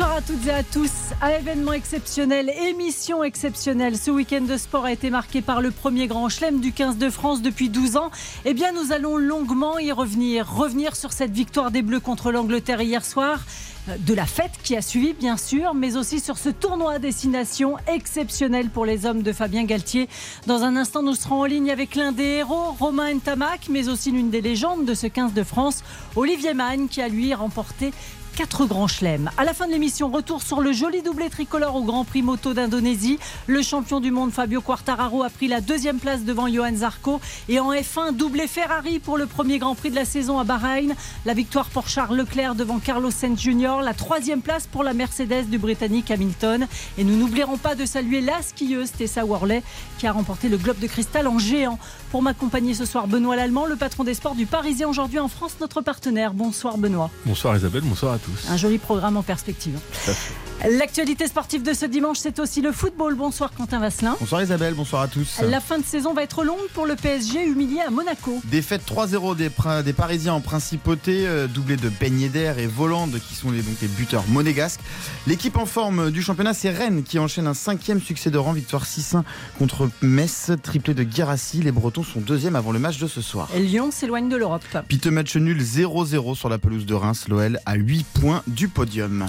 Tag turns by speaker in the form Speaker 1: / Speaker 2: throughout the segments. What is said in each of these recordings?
Speaker 1: Bonsoir à toutes et à tous. À événement exceptionnel, émission exceptionnelle. Ce week-end de sport a été marqué par le premier grand chelem du 15 de France depuis 12 ans. Eh bien, nous allons longuement y revenir. Revenir sur cette victoire des Bleus contre l'Angleterre hier soir euh, de la fête qui a suivi, bien sûr, mais aussi sur ce tournoi à destination exceptionnel pour les hommes de Fabien Galtier. Dans un instant, nous serons en ligne avec l'un des héros, Romain Ntamak, mais aussi l'une des légendes de ce 15 de France, Olivier Mann, qui a lui remporté quatre grands chelems. À la fin de l'émission, retour sur le joli doublé tricolore au Grand Prix moto d'Indonésie. Le champion du monde Fabio Quartararo a pris la deuxième place devant Johan Zarco. Et en F1, doublé Ferrari pour le premier Grand Prix de la saison à Bahreïn. La victoire pour Charles Leclerc devant Carlos Sainz Jr. La troisième place pour la Mercedes du Britannique Hamilton. Et nous n'oublierons pas de saluer la skieuse Tessa Worley qui a remporté le globe de cristal en géant. Pour m'accompagner ce soir, Benoît Lallemand, le patron des sports du Parisien aujourd'hui en France, notre partenaire. Bonsoir Benoît.
Speaker 2: Bonsoir Isabelle, bonsoir à tous.
Speaker 1: Un joli programme en perspective. L'actualité sportive de ce dimanche, c'est aussi le football. Bonsoir Quentin Vasselin.
Speaker 3: Bonsoir Isabelle, bonsoir à tous.
Speaker 1: La fin de saison va être longue pour le PSG humilié à Monaco.
Speaker 3: Défaite 3-0 des, des, Parisiens en principauté, euh, doublé de Ben Yedder et Volande qui sont les, donc les buteurs monégasques. L'équipe en forme du championnat, c'est Rennes qui enchaîne un cinquième succès de rang, victoire 6-1 contre Metz, triplé de Guirassi. Les Bretons sont deuxième avant le match de ce soir.
Speaker 1: Et Lyon s'éloigne de l'Europe.
Speaker 3: Piteux match nul 0-0 sur la pelouse de Reims, l'OL à 8 points du podium.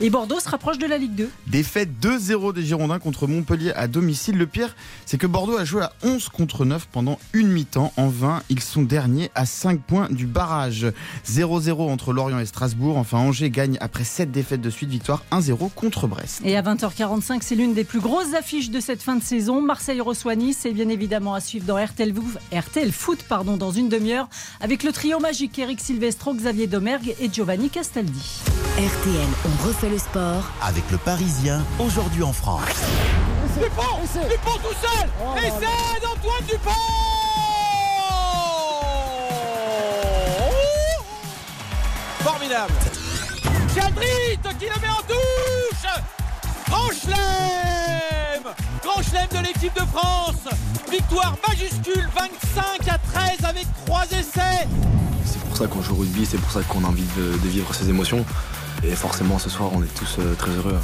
Speaker 1: Et Bordeaux se rapproche de la Ligue 2.
Speaker 3: Défaite 2-0 des Girondins contre Montpellier à domicile. Le pire, c'est que Bordeaux a joué à 11 contre 9 pendant une mi-temps. En vain, ils sont derniers à 5 points du barrage. 0-0 entre Lorient et Strasbourg. Enfin, Angers gagne après 7 défaites de suite. Victoire 1-0 contre Brest.
Speaker 1: Et à 20h45, c'est l'une des plus grosses affiches de cette fin de saison. Marseille reçoit Nice. Et bien évidemment à suivre dans RTL, RTL Foot pardon, dans une demi-heure avec le trio magique Eric Silvestro, Xavier Domergue et Giovanni Castaldi.
Speaker 4: RTL, on refait le sport.
Speaker 5: Avec le Parisien aujourd'hui en France.
Speaker 6: Dupont Dupont tout seul. Oh, Essai d'Antoine Dupont. Formidable. Chadrit qui le met en touche. Grand chelem. Grand chelem de l'équipe de France. Victoire majuscule 25 à 13 avec 3 essais.
Speaker 7: C'est pour ça qu'on joue au rugby, c'est pour ça qu'on a envie de, de vivre ces émotions. Et forcément, ce soir, on est tous euh, très heureux.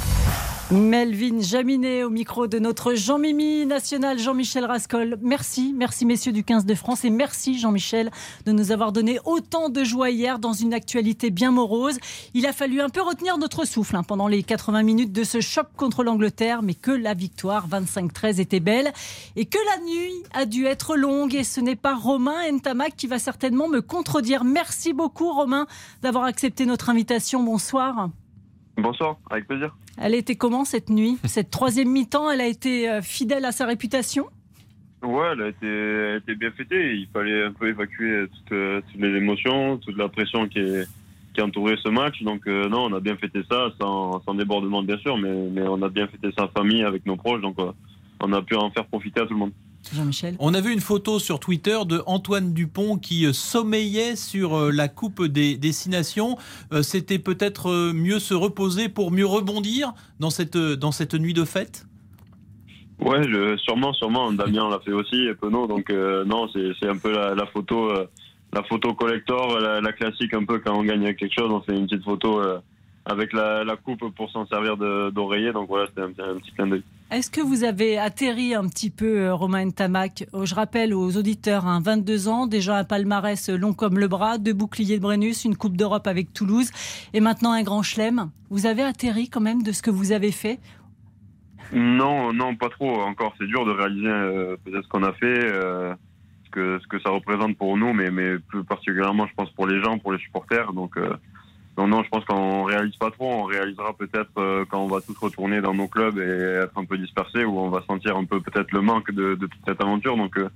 Speaker 1: Melvin Jaminet au micro de notre Jean-Mimi national Jean-Michel Rascol. Merci, merci messieurs du 15 de France et merci Jean-Michel de nous avoir donné autant de joie hier dans une actualité bien morose. Il a fallu un peu retenir notre souffle hein, pendant les 80 minutes de ce choc contre l'Angleterre, mais que la victoire 25-13 était belle et que la nuit a dû être longue et ce n'est pas Romain Ntamak qui va certainement me contredire. Merci beaucoup Romain d'avoir accepté notre invitation. Bonsoir.
Speaker 8: Bonsoir, avec plaisir.
Speaker 1: Elle était comment cette nuit? Cette troisième mi-temps, elle a été euh, fidèle à sa réputation?
Speaker 8: Ouais, elle a été, bien fêtée. Il fallait un peu évacuer toutes, les émotions, toute la pression qui, est, qui entourait ce match. Donc euh, non, on a bien fêté ça, sans, débordement bien sûr, mais, mais, on a bien fêté sa famille avec nos proches. Donc euh, on a pu en faire profiter à tout le monde.
Speaker 1: Jean-Michel
Speaker 9: On a vu une photo sur Twitter de Antoine Dupont qui euh, sommeillait sur euh, la Coupe des Destinations. Euh, c'était peut-être mieux se reposer pour mieux rebondir dans cette, dans cette nuit de fête?
Speaker 8: Ouais, sûrement, sûrement. Damien l'a fait aussi, et Penaud. Donc non, c'est un peu la, photo, la photo collector, la, la, classique un peu quand on gagne quelque chose, on fait une petite photo avec la, coupe pour s'en servir d'oreiller. Donc voilà, c'était un, petit clin d'œil.
Speaker 1: Est-ce que vous avez atterri un petit peu, euh, Romain Tamac? Oh, Je rappelle aux auditeurs, 22 hein, ans, déjà un palmarès long comme le bras, deux boucliers de Brennus, une Coupe d'Europe avec Toulouse et maintenant un grand chelem. Vous avez atterri quand même de ce que vous avez fait?
Speaker 8: Non, non, pas trop. Encore, c'est dur de réaliser euh, ce qu'on a fait. Euh, ce que, ça représente pour nous, mais plus particulièrement, je pense, pour les gens, pour les supporters. Donc, non, non, je pense qu'on réalise pas trop. On réalisera peut-être euh, quand on va tous retourner dans nos clubs et être un peu dispersés, où on va sentir un peu peut-être le manque de, toute cette aventure. Donc, euh,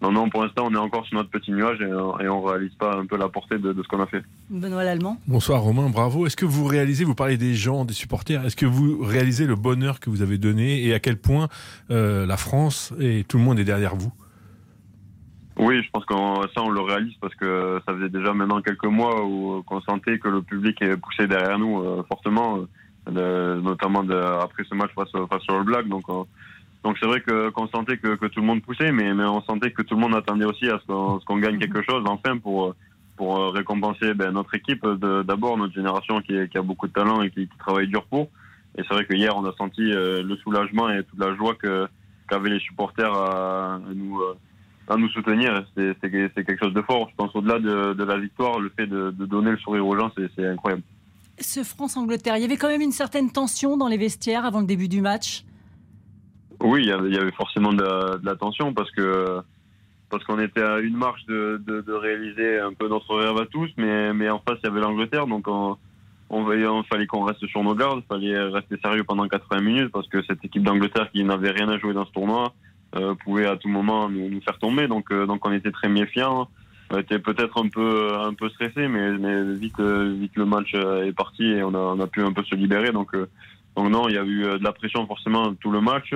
Speaker 8: non, non, pour l'instant, on est encore sur notre petit nuage et, et on réalise pas un peu la portée de, ce qu'on a fait.
Speaker 1: Benoît Lallemand.
Speaker 2: Bonsoir Romain, bravo. Est-ce que vous réalisez, vous parlez des gens, des supporters, est-ce que vous réalisez le bonheur que vous avez donné et à quel point euh, la France et tout le monde est derrière vous?
Speaker 8: Oui, je pense que ça, on le réalise parce que ça faisait déjà maintenant quelques mois où qu'on sentait que le public est poussé derrière nous euh, fortement. notamment de, après ce match face, face au Black. Donc, donc c'est vrai que qu'on sentait que, que, tout le monde poussait, mais, mais on sentait que tout le monde attendait aussi à ce qu'on gagne quelque chose enfin pour pour récompenser ben, notre équipe, d'abord notre génération qui, qui, a beaucoup de talent et qui, qui travaille dur pour. Et c'est vrai que hier on a senti le soulagement et toute la joie que qu'avaient les supporters à, nous à nous soutenir. C'est quelque chose de fort. Je pense au-delà de, de, la victoire, le fait de, de donner le sourire aux gens, c'est incroyable.
Speaker 1: Ce France-Angleterre, il y avait quand même une certaine tension dans les vestiaires avant le début du match.
Speaker 8: Oui, il y avait, il y avait forcément de la, de la, tension parce que parce qu'on était à une marche de, de, réaliser un peu notre rêve à tous, mais, mais en face il y avait l'Angleterre, donc on, on, fallait qu'on reste sur nos gardes, fallait rester sérieux pendant 80 minutes parce que cette équipe d'Angleterre qui n'avait rien à jouer dans ce tournoi, euh, pouvait à tout moment nous, nous faire tomber. Donc, euh, donc on était très méfiants. On était peut-être un peu, un peu stressé, mais, mais vite, euh, vite le match est parti et on a, on a pu un peu se libérer. Donc, donc non, il y a eu de la pression forcément tout le match.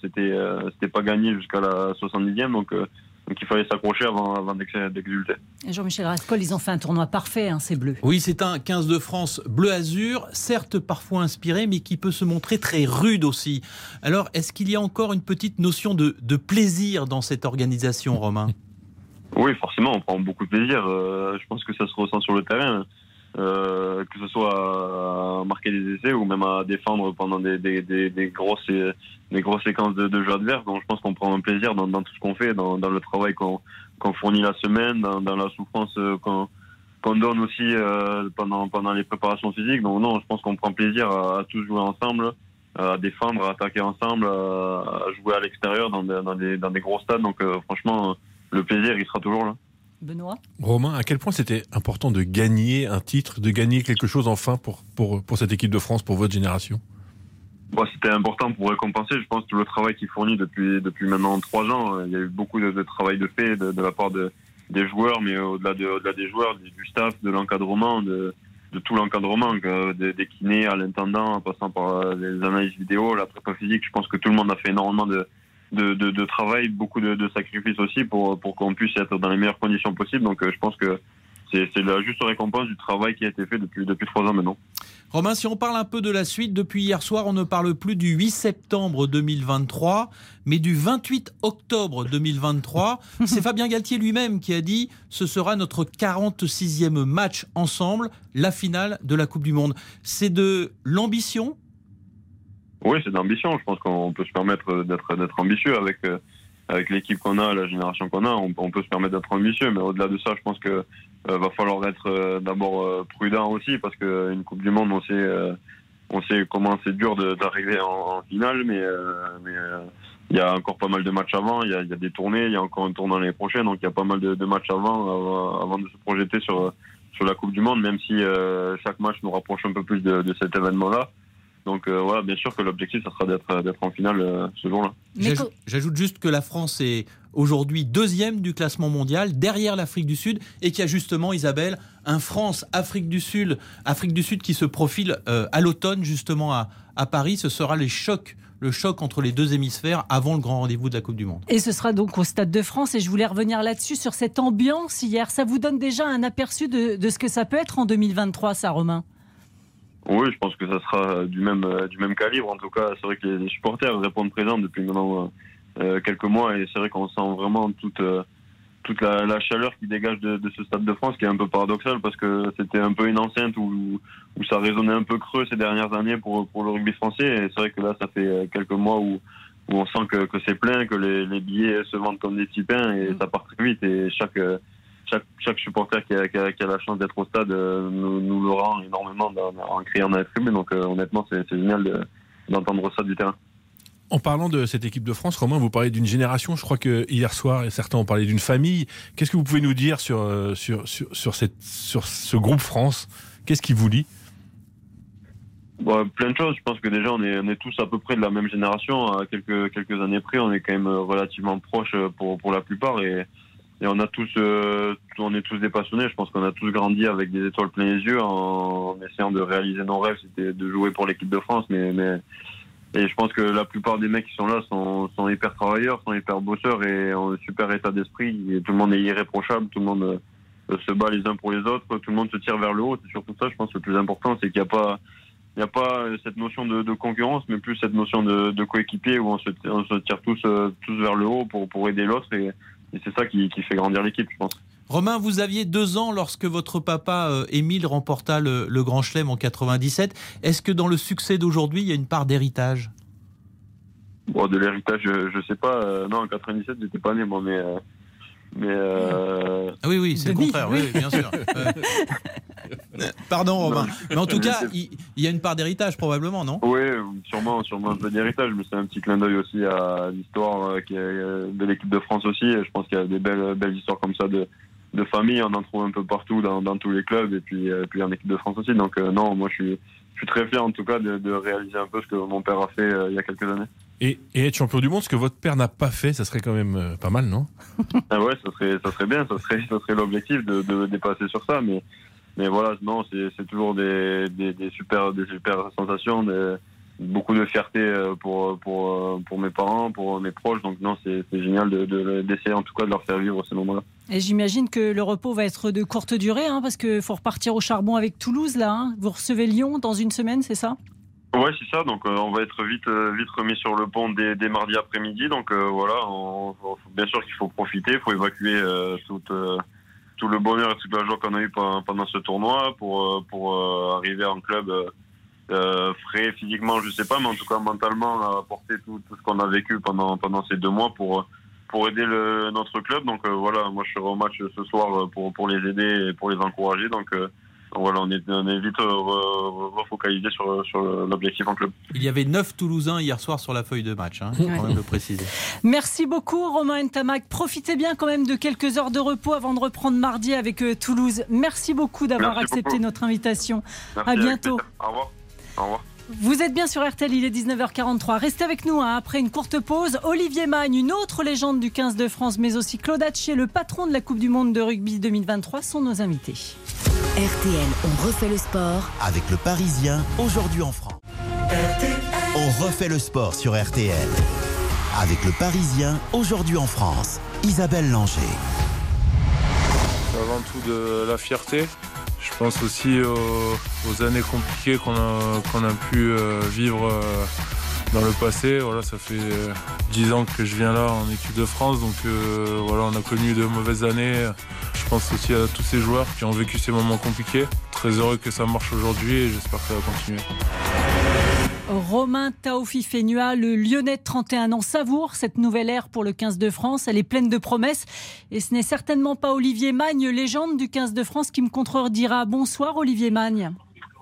Speaker 8: C'était, c'était pas gagné jusqu'à la 70e. Donc, donc il fallait s'accrocher avant, avant d'exulter.
Speaker 1: Jean-Michel Rascol, ils ont fait un tournoi parfait, hein, ces Bleus.
Speaker 9: Oui, c'est un 15 de France bleu-azur, certes parfois inspiré, mais qui peut se montrer très rude aussi. Alors, est-ce qu'il y a encore une petite notion de, de plaisir dans cette organisation, Romain?
Speaker 8: Oui, forcément, on prend beaucoup de plaisir. Euh, je pense que ça se ressent sur le terrain. Euh, que ce soit à marquer des essais ou même à défendre pendant des, des, des, des grosses, des grosses séquences de, de jeux adverses. Donc je pense qu'on prend un plaisir dans, dans tout ce qu'on fait, dans, dans, le travail qu'on qu'on fournit la semaine, dans, dans la souffrance euh, qu'on qu'on donne aussi euh, pendant, pendant les préparations physiques. Donc non, je pense qu'on prend plaisir à, à, tous jouer ensemble, à défendre, à attaquer ensemble, à, jouer à l'extérieur dans, dans, des, dans des gros stades. Donc euh, franchement, le plaisir, il sera toujours là.
Speaker 1: Benoît
Speaker 2: Romain, à quel point c'était important de gagner un titre, de gagner quelque chose enfin pour, pour, pour cette équipe de France, pour votre génération?
Speaker 8: Bon, C'était important pour récompenser, je pense, tout le travail qu'il fournit depuis, depuis maintenant trois ans. Il y a eu beaucoup de, travail de fait de, la part de, des joueurs, mais au-delà de, au des joueurs, du staff, de l'encadrement, de, de tout l'encadrement, des, des kinés à l'intendant, en passant par les analyses vidéo, la prépa physique. Je pense que tout le monde a fait énormément de, de, de, de, travail, beaucoup de, de, sacrifices aussi pour, pour qu'on puisse être dans les meilleures conditions possibles. Donc euh, je pense que c'est la juste récompense du travail qui a été fait depuis, depuis trois ans maintenant.
Speaker 9: Romain, si on parle un peu de la suite, depuis hier soir, on ne parle plus du 8 septembre 2023, mais du 28 octobre 2023. C'est Fabien Galtier lui-même qui a dit ce sera notre 46e match ensemble, la finale de la Coupe du Monde. C'est de l'ambition
Speaker 8: oui, c'est d'ambition. Je pense qu'on peut se permettre d'être d'être ambitieux avec euh, avec l'équipe qu'on a, la génération qu'on a. On, peut se permettre d'être ambitieux, mais au-delà de ça, je pense que euh, va falloir être euh, d'abord prudent aussi parce qu'une Coupe du Monde, on sait on sait comment c'est dur d'arriver en, finale, mais il y a encore pas mal de matchs avant. Il y a, des tournées, il y a encore un tournoi l'année prochaine, donc il y a pas mal de, matchs avant avant de se projeter sur sur la Coupe du Monde, même si chaque match nous rapproche un peu plus de cet événement-là. Donc euh, voilà, bien sûr que l'objectif, ça sera d'être d'être en finale euh, ce jour-là.
Speaker 9: J'ajoute juste que la France est aujourd'hui deuxième du classement mondial, derrière l'Afrique du Sud, et qu'il y a justement, Isabelle, un France-Afrique du Sud, Afrique du Sud qui se profile euh, à l'automne justement à, à Paris. Ce sera les chocs le choc entre les deux hémisphères avant le grand rendez-vous de la Coupe du Monde.
Speaker 1: Et ce sera donc au Stade de France. Et je voulais revenir là-dessus, sur cette ambiance hier. Ça vous donne déjà un aperçu de, de ce que ça peut être en 2023, ça, Romain?
Speaker 8: Oui, je pense que ça sera du même euh, du même calibre. En tout cas, c'est vrai que les, supporters répondent présents depuis maintenant euh, euh, quelques mois et c'est vrai qu'on sent vraiment toute toute la, chaleur qui dégage de, ce Stade de France, qui est un peu paradoxal parce que c'était un peu une enceinte où, où ça résonnait un peu creux ces dernières années pour pour le rugby français. Et c'est vrai que là, ça fait quelques mois où où on sent que, que c'est plein, que les, les, billets se vendent comme des petits pains et mm. ça part très vite et chaque chaque, chaque supporter qui a, qui, a, qui a, la chance d'être au stade euh, nous, nous, le rend énormément en criant dans la tribune. Donc euh, honnêtement, c'est génial d'entendre ça du terrain.
Speaker 2: En parlant de cette équipe de France, Romain, vous parlez d'une génération. Je crois que hier soir, certains ont parlé d'une famille. Qu'est-ce que vous pouvez nous dire sur, euh, sur, sur, sur, cette, sur ce groupe France? Qu'est-ce qui vous lie?
Speaker 8: Bon, Plein de choses. Je pense que déjà, on est, on est tous à peu près de la même génération. À quelques, quelques années près, on est quand même relativement proches pour, pour la plupart. Et, et on a tous, euh, on est tous des passionnés. Je pense qu'on a tous grandi avec des étoiles plein les yeux en, essayant de réaliser nos rêves. C'était de jouer pour l'équipe de France, mais, mais et je pense que la plupart des mecs qui sont là sont, sont hyper travailleurs, sont hyper bosseurs et ont un super état d'esprit. Tout le monde est irréprochable, tout le monde euh, se bat les uns pour les autres, tout le monde se tire vers le haut. C'est surtout ça, je pense, le plus important, c'est qu'il n'y a pas, il n'y a pas cette notion de, de, concurrence, mais plus cette notion de, de coéquipier où on se, on se tire tous, tous vers le haut pour, pour aider l'autre. Et, et c'est ça qui, qui, fait grandir l'équipe, je pense.
Speaker 9: Romain, vous aviez deux ans lorsque votre papa euh, Émile remporta le, le, Grand Chelem en 97. Est-ce que dans le succès d'aujourd'hui, il y a une part d'héritage?
Speaker 8: Bon, de l'héritage, je, ne sais pas. Euh, non, en 97, j'étais pas né, moi, mais. Euh, mais euh...
Speaker 9: ah oui, oui, c'est le contraire, oui, bien sûr. Pardon, Romain. Mais en tout cas, il, y a une part d'héritage, probablement, non?
Speaker 8: Oui, sûrement, sûrement un peu d'héritage, mais c'est un petit clin d'œil aussi à l'histoire de l'équipe de France aussi. Je pense qu'il y a des belles, belles histoires comme ça de, de famille, on en trouve un peu partout dans, dans tous les clubs et puis, et puis en équipe de France aussi. Donc euh, non, moi je suis, je suis très fier en tout cas de, de, réaliser un peu ce que mon père a fait euh, il y a quelques années.
Speaker 2: Et, et, être champion du monde, ce que votre père n'a pas fait, ça serait quand même euh, pas mal, non
Speaker 8: ah Ouais, ça serait, ça serait bien, ça serait, ça serait l'objectif de, de, dépasser sur ça, mais, mais voilà, non, c'est toujours des, des, des, super, des super sensations. Des, beaucoup de fierté euh, pour, pour, euh, pour mes parents, pour mes proches. Donc non, c'est génial d'essayer de, en tout cas de leur faire vivre ces moments-là.
Speaker 1: Et j'imagine que le repos va être de courte durée, hein, parce qu'il faut repartir au charbon avec Toulouse, là. Hein. Vous recevez Lyon dans une semaine, c'est ça?
Speaker 8: Ouais, c'est ça. Donc, euh, on va être vite, vite remis sur le pont dès, mardi après-midi. Donc, voilà, on, bien sûr qu'il faut profiter, il faut évacuer tout, tout le bonheur et toute la joie qu'on a eu pendant, ce tournoi pour, pour arriver en club euh, frais physiquement, je sais pas, mais en tout cas mentalement, apporter tout, tout ce qu'on a vécu pendant, pendant ces deux mois pour, pour aider le, notre club. Donc euh, voilà, moi je serai au match ce soir pour, pour les aider et pour les encourager. Donc euh, voilà, on est, on est vite refocalisé sur, sur l'objectif en club.
Speaker 9: Il y avait neuf Toulousains hier soir sur la feuille de match, hein, quand même le préciser.
Speaker 1: Merci beaucoup Romain Ntamak. Profitez bien quand même de quelques heures de repos avant de reprendre mardi avec Toulouse. Merci beaucoup d'avoir accepté notre invitation.
Speaker 8: Merci,
Speaker 1: à bientôt.
Speaker 8: Au revoir. Au revoir.
Speaker 1: Vous êtes bien sur RTL, il est 19h43. Restez avec nous hein, après une courte pause. Olivier Magne, une autre légende du 15 de France, mais aussi Claude Hatché, le patron de la Coupe du Monde de rugby 2023, sont nos invités.
Speaker 4: RTL, on refait le sport.
Speaker 5: Avec le Parisien, aujourd'hui en France. On refait le sport sur RTL. Avec le Parisien, aujourd'hui en France. Isabelle Langer.
Speaker 10: Avant tout de la fierté, je pense aussi aux, années compliquées qu'on a, pu euh, vivre euh, dans le passé. Voilà, ça fait euh, dix ans que je viens là en équipe de France, donc voilà, on a connu de mauvaises années. Je pense aussi à tous ces joueurs qui ont vécu ces moments compliqués. Très heureux que ça marche aujourd'hui et j'espère que ça va continuer.
Speaker 1: Romain Taofi Fénua, le Lyonnais de 31 ans, savoure cette nouvelle ère pour le 15 de France. Elle est pleine de promesses. Et ce n'est certainement pas Olivier Magne, légende du 15 de France, qui me contredira. Bonsoir Olivier Magne.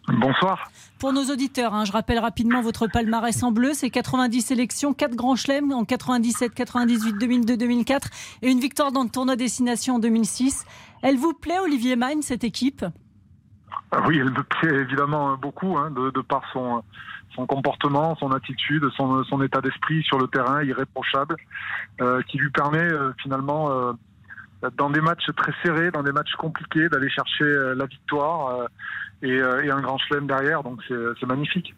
Speaker 11: Bonsoir.
Speaker 1: Pour nos auditeurs, hein, je rappelle rapidement votre palmarès en bleu. C'est 90 sélections, 4 grands chelems en 97, 98, 2002, 2004 et une victoire dans le tournoi Destination en 2006. Elle vous plaît, Olivier Magne, cette équipe?
Speaker 11: Oui, elle me plaît évidemment beaucoup, hein, de, de, par son, son comportement, son attitude, son, son état d'esprit sur le terrain irréprochable, euh, qui lui permet euh, finalement, euh, dans des matchs très serrés, dans des matchs compliqués, d'aller chercher euh, la victoire euh, et, et, un grand chelem derrière. Donc c'est magnifique.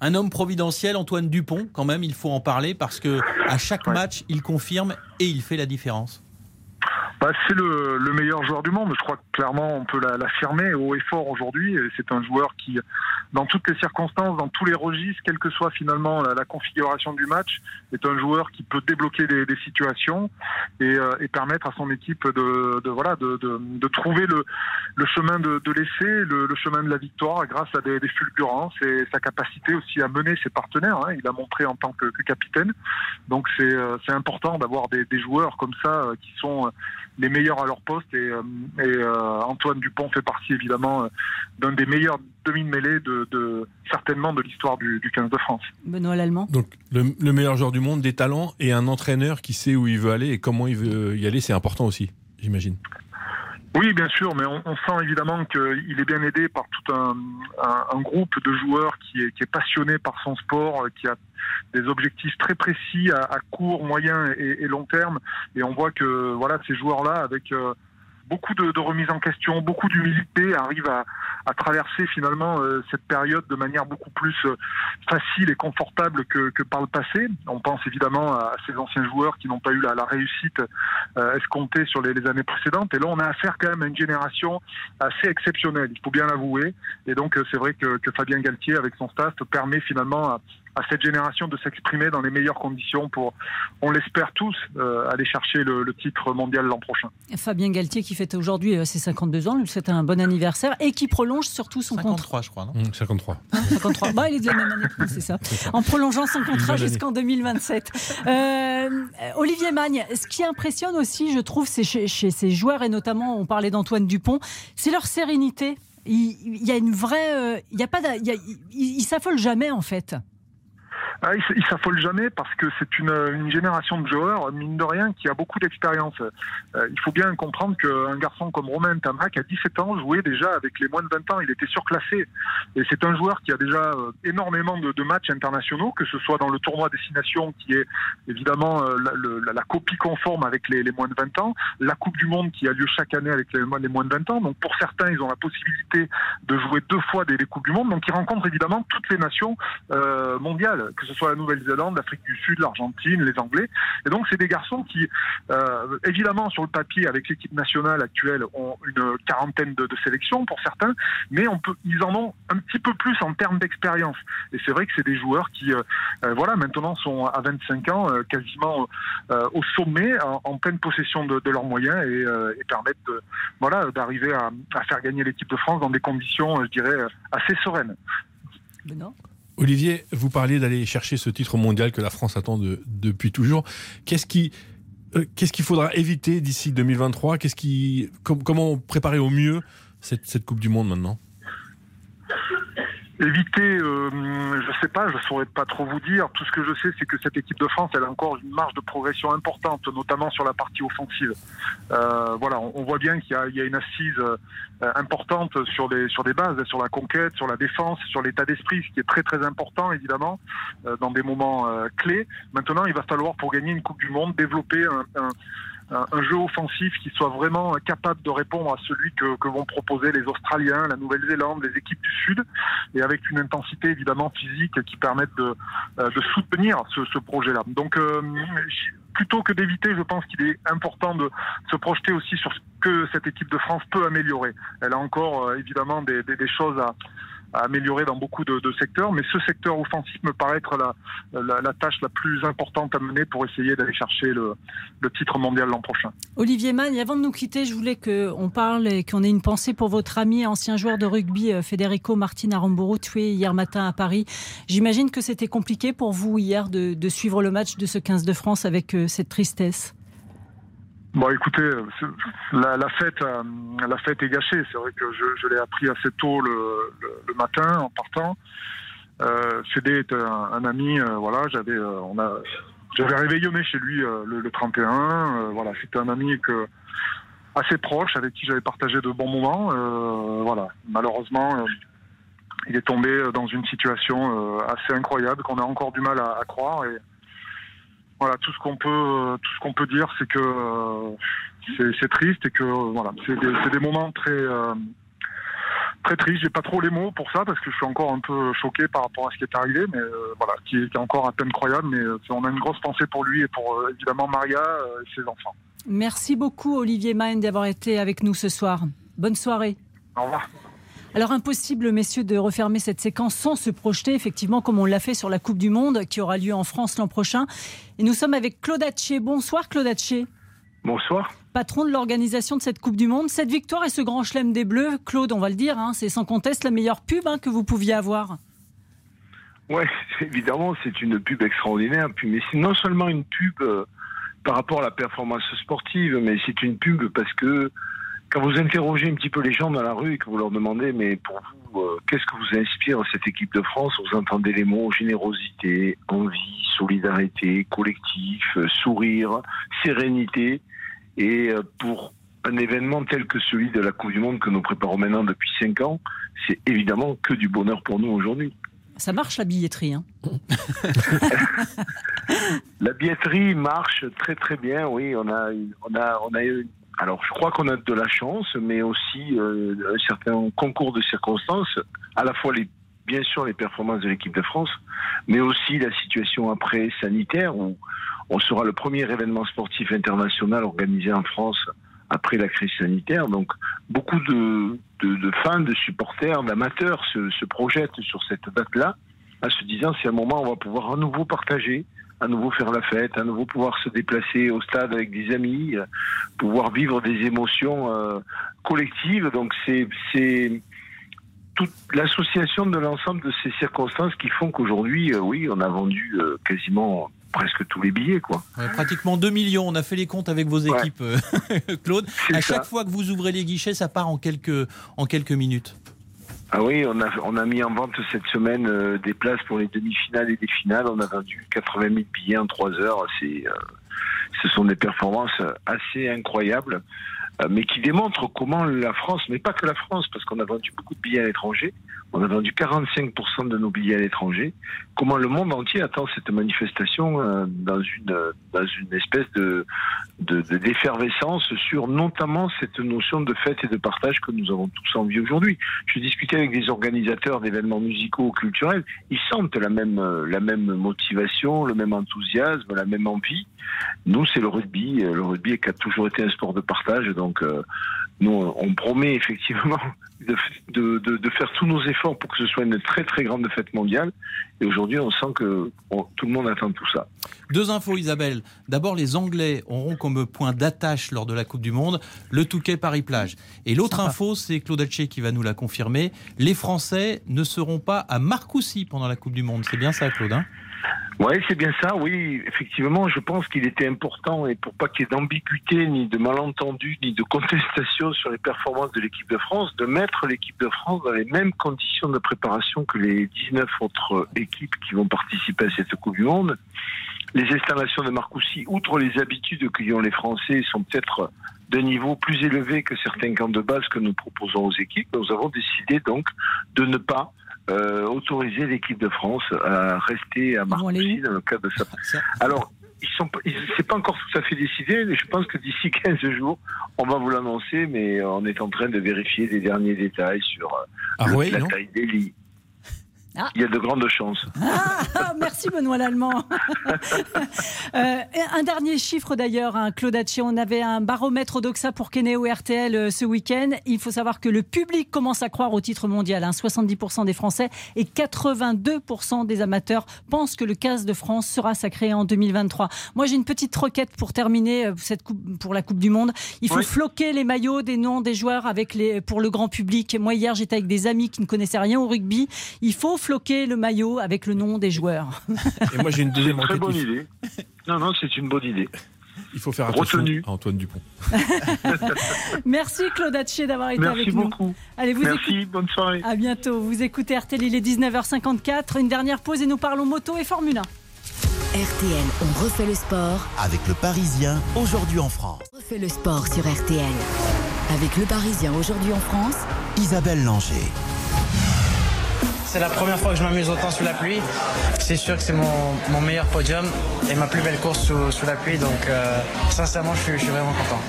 Speaker 9: Un homme providentiel, Antoine Dupont, quand même, il faut en parler parce que à chaque ouais. match, il confirme et il fait la différence.
Speaker 11: Bah, c'est le, le, meilleur joueur du monde. Je crois que clairement on peut l'affirmer haut et fort aujourd'hui. C'est un joueur qui, dans toutes les circonstances, dans tous les registres, quelle que soit finalement la, configuration du match, est un joueur qui peut débloquer des, des situations et, euh, et, permettre à son équipe de, de voilà de, de, de, trouver le, le chemin de, l'essai, le, le, chemin de la victoire grâce à des, des, fulgurances et sa capacité aussi à mener ses partenaires. Hein. Il a montré en tant que, que capitaine. Donc c'est euh, important d'avoir des, des, joueurs comme ça euh, qui sont les meilleurs à leur poste et, euh, et euh, Antoine Dupont fait partie évidemment euh, d'un des meilleurs demi-mêlées de, de, certainement de l'histoire du, du 15 de France.
Speaker 1: Benoît Lallemand.
Speaker 2: Donc le, le, meilleur joueur du monde, des talents et un entraîneur qui sait où il veut aller et comment il veut y aller, c'est important aussi, j'imagine.
Speaker 11: Oui, bien sûr, mais on, on sent évidemment qu'il est bien aidé par tout un, un, un, groupe de joueurs qui est, qui est passionné par son sport, qui a des objectifs très précis à, à court, moyen et, et, long terme. Et on voit que voilà ces joueurs-là, avec euh, beaucoup de, de remises en question, beaucoup d'humilité, arrive à, à, traverser finalement euh, cette période de manière beaucoup plus euh, facile et confortable que, que, par le passé. On pense évidemment à ces anciens joueurs qui n'ont pas eu la, la réussite euh, escomptée sur les, les, années précédentes. Et là, on a affaire quand même à une génération assez exceptionnelle, il faut bien l'avouer. Et donc, c'est vrai que, que Fabien Galtier, avec son staff, permet finalement à à cette génération de s'exprimer dans les meilleures conditions pour, on l'espère tous, euh, aller chercher le, le titre mondial l'an prochain.
Speaker 1: Fabien Galtier qui fête aujourd'hui euh, ses 52 ans, lui souhaite un bon anniversaire et qui prolonge surtout son
Speaker 9: 53,
Speaker 1: contrat.
Speaker 9: je crois, non
Speaker 2: Mmh, 53.
Speaker 1: 53. Bah, il est de la même année que nous, c'est ça. En prolongeant son contrat jusqu'en 2027. Euh, Olivier Magne, ce qui impressionne aussi, je trouve, c'est chez, chez ces joueurs, et notamment, on parlait d'Antoine Dupont, c'est leur sérénité. Il, y a une vraie. Il y a pas. Il, y a, il, il s'affole jamais, en fait.
Speaker 11: Ah, il, il s'affole jamais parce que c'est une, une, génération de joueurs, mine de rien, qui a beaucoup d'expérience. Euh, il faut bien comprendre qu'un garçon comme Romain Tamac, à 17 ans, jouait déjà avec les moins de 20 ans. Il était surclassé. Et c'est un joueur qui a déjà euh, énormément de, matchs internationaux, que ce soit dans le tournoi Destination, qui est évidemment euh, la, copie conforme avec les, moins de 20 ans, la Coupe du Monde qui a lieu chaque année avec les, moins de 20 ans. Donc pour certains, ils ont la possibilité de jouer deux fois des, des Coupes du Monde. Donc ils rencontrent évidemment toutes les nations mondiales, ce soit la Nouvelle-Zélande, l'Afrique du Sud, l'Argentine, les Anglais. Et donc, c'est des garçons qui, euh, évidemment, sur le papier, avec l'équipe nationale actuelle, ont une quarantaine de, sélections pour certains, mais ils en ont un petit peu plus en termes d'expérience. Et c'est vrai que c'est des joueurs qui, euh, voilà, maintenant sont à 25 ans, euh, quasiment euh, au sommet, en, pleine possession de, leurs moyens et, euh, et permettent, voilà, d'arriver à, faire gagner l'équipe de France dans des conditions, je dirais, assez sereines.
Speaker 1: Non
Speaker 2: Olivier, vous parliez d'aller chercher ce titre mondial que la France attend de, depuis toujours. Qu'est-ce qui, euh, qu'est-ce qu'il faudra éviter d'ici 2023 Qu'est-ce qui, com comment préparer au mieux cette Coupe du Monde maintenant?
Speaker 11: Éviter, euh, je sais pas, je saurais pas trop vous dire. Tout ce que je sais, c'est que cette équipe de France, elle a encore une marge de progression importante, notamment sur la partie offensive. Euh, voilà, on, voit bien qu'il y, y, a une assise euh, importante sur des sur des bases, sur la conquête, sur la défense, sur l'état d'esprit, ce qui est très très important évidemment euh, dans des moments euh, clés. Maintenant, il va falloir pour gagner une Coupe du Monde développer un, un un jeu offensif qui soit vraiment capable de répondre à celui que, que vont proposer les Australiens, la Nouvelle-Zélande, les équipes du Sud, et avec une intensité évidemment physique qui permette de, de soutenir ce, ce projet-là. Donc euh, plutôt que d'éviter, je pense qu'il est important de se projeter aussi sur ce que cette équipe de France peut améliorer. Elle a encore euh, évidemment des, des choses à, à améliorer dans beaucoup de, secteurs, mais ce secteur offensif me paraît être la, tâche la plus importante à mener pour essayer d'aller chercher le, titre mondial l'an prochain.
Speaker 1: Olivier Mann, avant de nous quitter, je voulais qu'on parle et qu'on ait une pensée pour votre ami, ancien joueur de rugby, Federico Martin Aramburu, tué hier matin à Paris. J'imagine que c'était compliqué pour vous hier de, de, suivre le match de ce 15 de France avec cette tristesse.
Speaker 11: Bon, écoutez, la, la, fête, euh, la fête est gâchée. C'est vrai que je, l'ai appris assez tôt le, matin en partant. Euh, Fédé est un, ami. Euh, voilà, j'avais, euh, on a, j'avais réveillonné chez lui euh, le, le, 31. voilà, c'était un ami que assez proche avec qui j'avais partagé de bons moments. voilà, malheureusement, il est tombé dans une situation assez incroyable qu'on a encore du mal à, à croire et voilà, tout ce qu'on peut, tout ce qu'on peut dire, c'est que euh, c'est triste et que euh, voilà, c'est des, des, moments très euh, très tristes. J'ai pas trop les mots pour ça parce que je suis encore un peu choqué par rapport à ce qui est arrivé, mais voilà, qui est, qui est, encore à peine croyable. Mais on a une grosse pensée pour lui et pour évidemment Maria et ses enfants.
Speaker 1: Merci beaucoup Olivier Maine d'avoir été avec nous ce soir. Bonne soirée.
Speaker 11: Au revoir.
Speaker 1: Alors impossible, messieurs, de refermer cette séquence sans se projeter, effectivement, comme on l'a fait sur la Coupe du Monde, qui aura lieu en France l'an prochain. Et nous sommes avec Claude Hatché. Bonsoir Claude Hatché.
Speaker 12: Bonsoir.
Speaker 1: Patron de l'organisation de cette Coupe du Monde. Cette victoire et ce grand chelem des Bleus, Claude, on va le dire, hein, c'est sans conteste la meilleure pub hein, que vous pouviez avoir.
Speaker 12: Oui, évidemment, c'est une pub extraordinaire. Mais c'est non seulement une pub euh, par rapport à la performance sportive, mais c'est une pub parce que quand vous interrogez un petit peu les gens dans la rue et que vous leur demandez, mais pour vous, euh, qu'est-ce que vous inspire cette équipe de France Vous entendez les mots générosité, envie, solidarité, collectif, euh, sourire, sérénité. Et euh, pour un événement tel que celui de la Coupe du Monde que nous préparons maintenant depuis cinq ans, c'est évidemment que du bonheur pour nous aujourd'hui.
Speaker 1: Ça marche la billetterie. Hein
Speaker 12: la billetterie marche très très bien, oui. On a, on a, on a eu alors je crois qu'on a de la chance, mais aussi euh, un certain concours de circonstances, à la fois les bien sûr les performances de l'équipe de France, mais aussi la situation après sanitaire où on sera le premier événement sportif international organisé en France après la crise sanitaire. Donc beaucoup de, de, fans, de supporters, d'amateurs se, se, projettent sur cette date-là, en se disant c'est un moment où on va pouvoir à nouveau partager, à nouveau faire la fête, à nouveau pouvoir se déplacer au stade avec des amis, pouvoir vivre des émotions euh, collectives. Donc c'est toute l'association de l'ensemble de ces circonstances qui font qu'aujourd'hui, euh, oui, on a vendu euh, quasiment presque tous les billets. Quoi.
Speaker 9: pratiquement 2 millions, on a fait les comptes avec vos équipes, Claude. À chaque fois que vous ouvrez les guichets, ça part en quelques, en quelques minutes.
Speaker 12: Ah oui, on a, on a mis en vente cette semaine des places pour les demi-finales et les finales. On a vendu 80 000 billets en 3 heures. C'est, ce sont des performances assez incroyables. Euh, mais qui démontre comment la France, mais pas que la France, parce qu'on a vendu beaucoup de billets à l'étranger, on a vendu 45% de nos billets à l'étranger, comment le monde entier attend cette manifestation euh, dans une dans une espèce de d'effervescence sur notamment cette notion de fête et de partage que nous avons tous envie aujourd'hui. Je discutais avec des organisateurs d'événements musicaux ou culturels, ils sentent la même la même motivation, le même enthousiasme, la même envie. Nous, c'est le rugby, le rugby qui a toujours été un sport de partage, euh, nous, on promet effectivement de, de, faire tous nos efforts pour que ce soit une très très grande fête mondiale. Et aujourd'hui, on sent que tout le monde attend tout ça.
Speaker 9: Deux infos, Isabelle. D'abord, les Anglais auront comme point d'attache lors de la Coupe du Monde le Touquet Paris-Plage. Et l'autre info, c'est Claude Haché qui va nous la confirmer. Les Français ne seront pas à Marcoussis pendant la Coupe du Monde. C'est bien ça, Claude hein?
Speaker 12: Oui, c'est bien ça. Oui, effectivement, je pense qu'il était important et pour pas qu'il y ait d'ambiguïté, ni de malentendus, ni de contestation sur les performances de l'équipe de France, de mettre l'équipe de France dans les mêmes conditions de préparation que les 19 autres équipes qui vont participer à cette Coupe du Monde. Les installations de Marcoussis, outre les habitudes que ont les Français, sont peut-être de niveau plus élevé que certains camps de base que nous proposons aux équipes. Nous avons décidé donc de ne pas euh, autoriser l'équipe de France à rester à Marcoussis dans le cadre de sa. Alors, ils sont, c'est pas encore tout à fait décidé, mais je pense que d'ici 15 jours, on va vous l'annoncer, mais on est en train de vérifier les derniers détails sur euh,
Speaker 9: ah
Speaker 12: la taille des lits, ah. Il y a de grandes chances.
Speaker 1: Ah, merci Benoît Lallemand. Euh, un dernier chiffre d'ailleurs, hein, Claude Haché, on avait un baromètre d'Oxa pour Kenéo RTL euh, ce week-end. Il faut savoir que le public commence à croire au titre mondial. 70% hein. des Français et 82% des amateurs pensent que le 15 de France sera sacré en 2023. Moi j'ai une petite requête pour terminer euh, cette coupe, pour la Coupe du Monde. Il faut floquer les maillots des noms des joueurs avec les, pour le grand public. Moi hier j'étais avec des amis qui ne connaissaient rien au rugby. Il faut floquer le maillot avec le nom des joueurs.
Speaker 2: Et moi, j'ai une deuxième
Speaker 12: Très bonne idée. Non, non, c'est une bonne idée.
Speaker 2: Il faut faire attention à Antoine Dupont.
Speaker 1: Merci Claude Hatché d'avoir été avec
Speaker 12: nous. Merci beaucoup.
Speaker 1: Allez, vous
Speaker 12: Merci, bonne soirée.
Speaker 1: À bientôt. Vous écoutez RTL, il est 19h54. Une dernière pause et nous parlons moto et Formule 1.
Speaker 4: RTL, on refait le sport.
Speaker 5: Avec le Parisien, aujourd'hui en France.
Speaker 4: On refait le sport sur RTL. Avec le Parisien, aujourd'hui en France.
Speaker 5: Isabelle Langer.
Speaker 13: C'est la première fois que je m'amuse autant sous la pluie. C'est sûr que c'est mon, meilleur podium et ma plus belle course sous, la pluie. Donc euh, sincèrement, je suis, vraiment content.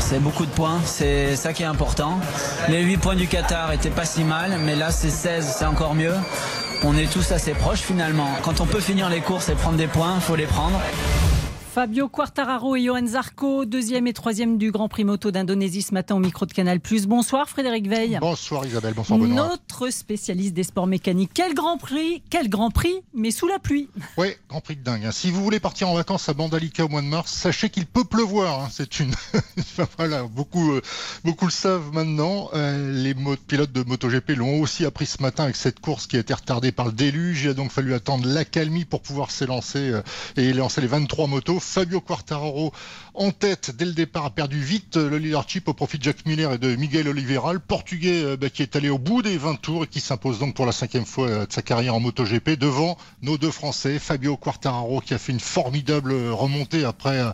Speaker 14: C'est beaucoup de points, c'est ça qui est important. Les 8 points du Qatar étaient pas si mal, mais là c'est 16, c'est encore mieux. On est tous assez proches finalement. Quand on peut finir les courses et prendre des points, il faut les prendre.
Speaker 1: Fabio Quartararo et Johan Zarco, deuxième et troisième du Grand Prix moto d'Indonésie ce matin au micro de Canal+. Bonsoir Frédéric Veil.
Speaker 15: Bonsoir Isabelle, bonsoir Benoît.
Speaker 1: Notre spécialiste des sports mécaniques. Quel Grand Prix, quel Grand Prix, mais sous la pluie.
Speaker 15: Oui, Grand Prix de dingue. Hein. Si vous voulez partir en vacances à Bandalika au mois de mars, sachez qu'il peut pleuvoir. Hein. C'est une, voilà, beaucoup, euh, beaucoup le savent maintenant. Euh, les pilotes de MotoGP l'ont aussi appris ce matin avec cette course qui a été retardée par le déluge. Il a donc fallu attendre l'accalmie pour pouvoir s'élancer euh, et lancer les 23 motos. Fabio Quartararo en tête dès le départ a perdu vite le leadership au profit de Jack Miller et de Miguel Oliveira, le portugais euh, bah, qui est allé au bout des 20 tours et qui s'impose donc pour la cinquième fois euh, de sa carrière en MotoGP devant nos deux Français, Fabio Quartararo qui a fait une formidable remontée après euh,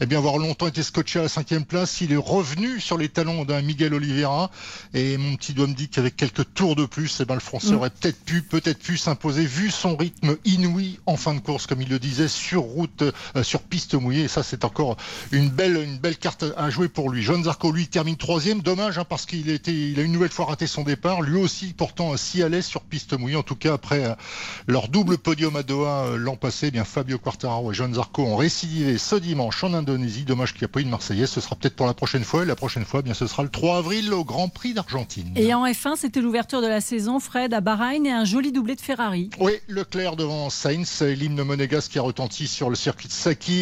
Speaker 15: eh bien avoir longtemps été scotché à la cinquième place, il est revenu sur les talons d'un Miguel Oliveira. Et mon petit doigt me dit qu'avec quelques tours de plus, eh ben, le Français mm. aurait peut-être pu, peut-être pu s'imposer vu son rythme inouï en fin de course, comme il le disait, sur route, sur piste mouillée. Et ça, c'est encore une belle, une belle carte à jouer pour lui. John Zarco, lui, termine troisième. Dommage, hein, parce qu'il était, il a une nouvelle fois raté son départ. Lui aussi, pourtant, si à l'aise sur piste mouillée. En tout cas, après euh, leur double podium à Doha euh, l'an passé, eh bien Fabio Quartararo et John Zarco ont récidivé ce dimanche en Indonésie. Dommage qu'il n'y a pas eu de Marseillaise. Ce sera peut-être pour la prochaine fois. Et la prochaine fois, eh bien, ce sera le 3 avril au Grand Prix d'Argentine.
Speaker 1: Et en F1, c'était l'ouverture de la saison, Fred, à Bahreïn et un joli doublé de Ferrari.
Speaker 15: Oui, Leclerc devant Sainz, l'hymne monégasque qui a retenti sur le circuit de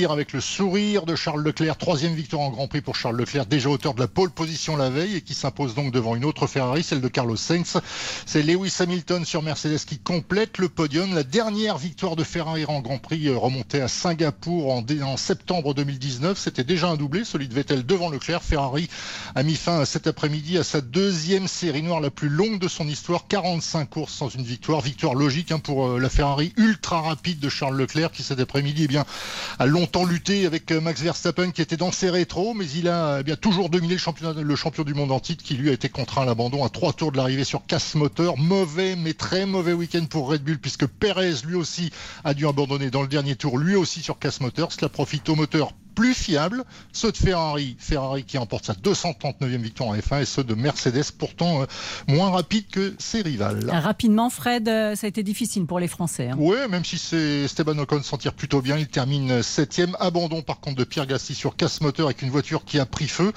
Speaker 15: Avec le sourire de Charles Leclerc. Troisième victoire en Grand Prix pour Charles Leclerc, déjà auteur de la pole position la veille et qui s'impose donc devant une autre Ferrari, celle de Carlos Sainz. C'est Lewis Hamilton sur Mercedes qui complète le podium. La dernière victoire de Ferrari en Grand Prix euh, remontait à Singapour en, en septembre 2019. C'était déjà un doublé, celui de Vettel devant Leclerc. Ferrari a mis fin cet après-midi à sa deuxième série noire la plus longue de son histoire, 45 courses sans une victoire. Victoire logique hein, pour euh, la Ferrari ultra rapide de Charles Leclerc qui cet après-midi eh bien, a longtemps lutté avec euh, Max Verstappen qui était dans ses rétros, mais il a eh bien, toujours dominé le, champion du monde en titre qui lui a été contraint à l'abandon à trois tours de l'arrivée sur casse moteur. Mauvais, mais très mauvais week-end pour Red Bull puisque Perez lui aussi a dû abandonner dans le dernier tour, lui aussi sur casse moteur. Cela profite au moteur plus fiables, ceux de Ferrari, Ferrari qui emporte sa 239e victoire en F1 et ceux de Mercedes pourtant euh, moins rapides que ses rivales.
Speaker 1: Rapidement, Fred, euh, ça a été difficile pour les Français. Hein.
Speaker 15: Oui, même si c'est Esteban Ocon s'en tire plutôt bien, il termine 7e. Abandon par contre de Pierre Gasly sur casse moteur avec une voiture qui a pris feu.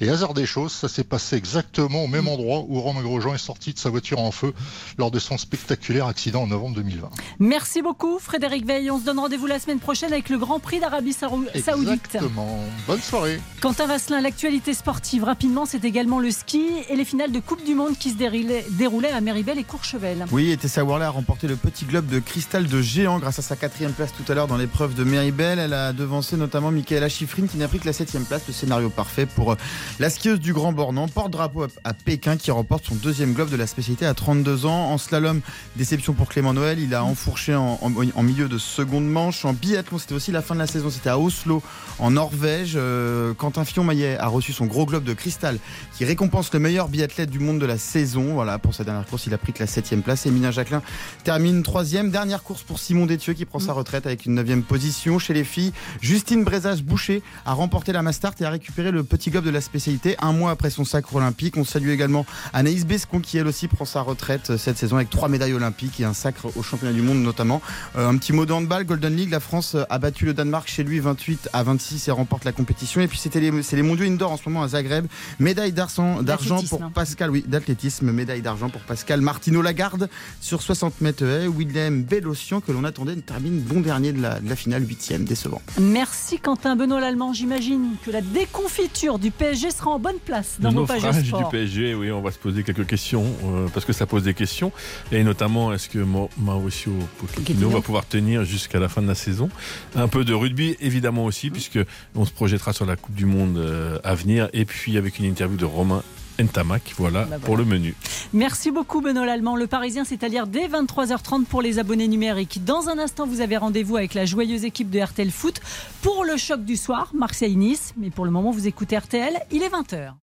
Speaker 15: Et hasard des choses, ça s'est passé exactement au même endroit où Romain Grosjean est sorti de sa voiture en feu lors de son spectaculaire accident en novembre 2020.
Speaker 1: Merci beaucoup Frédéric Veil. On se donne rendez-vous la semaine prochaine avec le Grand Prix d'Arabie Saoudite.
Speaker 15: Exactement. Bonne soirée.
Speaker 1: Quentin Vasselin, l'actualité sportive rapidement, c'est également le ski et les finales de Coupe du Monde qui se déroulaient à Méribel et Courchevel.
Speaker 3: Oui, et Tessa Worley a remporté le petit globe de cristal de géant grâce à sa quatrième place tout à l'heure dans l'épreuve de Méribel. Elle a devancé notamment Michaela Schifrin qui n'a pris que la septième place, le scénario parfait pour euh, la skieuse du Grand Bornand, porte-drapeau à Pékin qui remporte son deuxième globe de la spécialité à 32 ans. En slalom, déception pour Clément Noël, il a enfourché en, en milieu de seconde manche. En biathlon, c'était aussi la fin de la saison, c'était à Oslo en Norvège. Euh, Quentin Fillon-Maillet a reçu son gros globe de cristal qui récompense le meilleur biathlète du monde de la saison. Voilà, pour sa dernière course, il a pris que la 7 place. Emilien Jacquelin termine troisième. Dernière course pour Simon Détieux qui prend sa retraite avec une 9 position. Chez les filles, Justine Brezage-Boucher a remporté la Mastart et a récupéré le petit globe de la spécialité un mois après son sacre olympique. On salue également Anaïs Bescon qui elle aussi prend sa retraite cette saison avec trois médailles olympiques et un sacre au championnat du monde notamment. Euh, un petit mot de handball, Golden League, la France a battu le Danemark chez lui 28 à 26 et remporte la compétition. Et puis c'était les, c'est les mondiaux indoor en ce moment à Zagreb. Médaille d'argent, d'argent pour Pascal, oui, d'athlétisme, médaille d'argent pour Pascal Martino Lagarde sur 60 mètres haies. William Bellocian que l'on attendait termine bon dernier de la, de la finale, huitième, décevant.
Speaker 1: Merci Quentin Benoît l'Allemand. J'imagine que la déconfiture du PSG sera en bonne place dans vos pages sport.
Speaker 2: du PSG, oui, on va se poser quelques questions euh, parce que ça pose des questions et notamment est-ce que Mauricio Pochettino
Speaker 1: Pochettino.
Speaker 2: va pouvoir tenir jusqu'à la fin de la saison? Un peu de rugby évidemment aussi puisque on se projettera sur la Coupe du Monde euh, à venir et puis avec une interview de Romain voilà,
Speaker 1: Bah
Speaker 2: pour le menu.
Speaker 1: Merci beaucoup Benoît Lallemand. Le Parisien, c'est à lire dès 23h30 pour les abonnés numériques. Dans un instant, vous avez rendez-vous avec la joyeuse équipe de RTL Foot pour le choc du soir, Marseille-Nice. Mais pour le moment, vous écoutez RTL, il est 20h.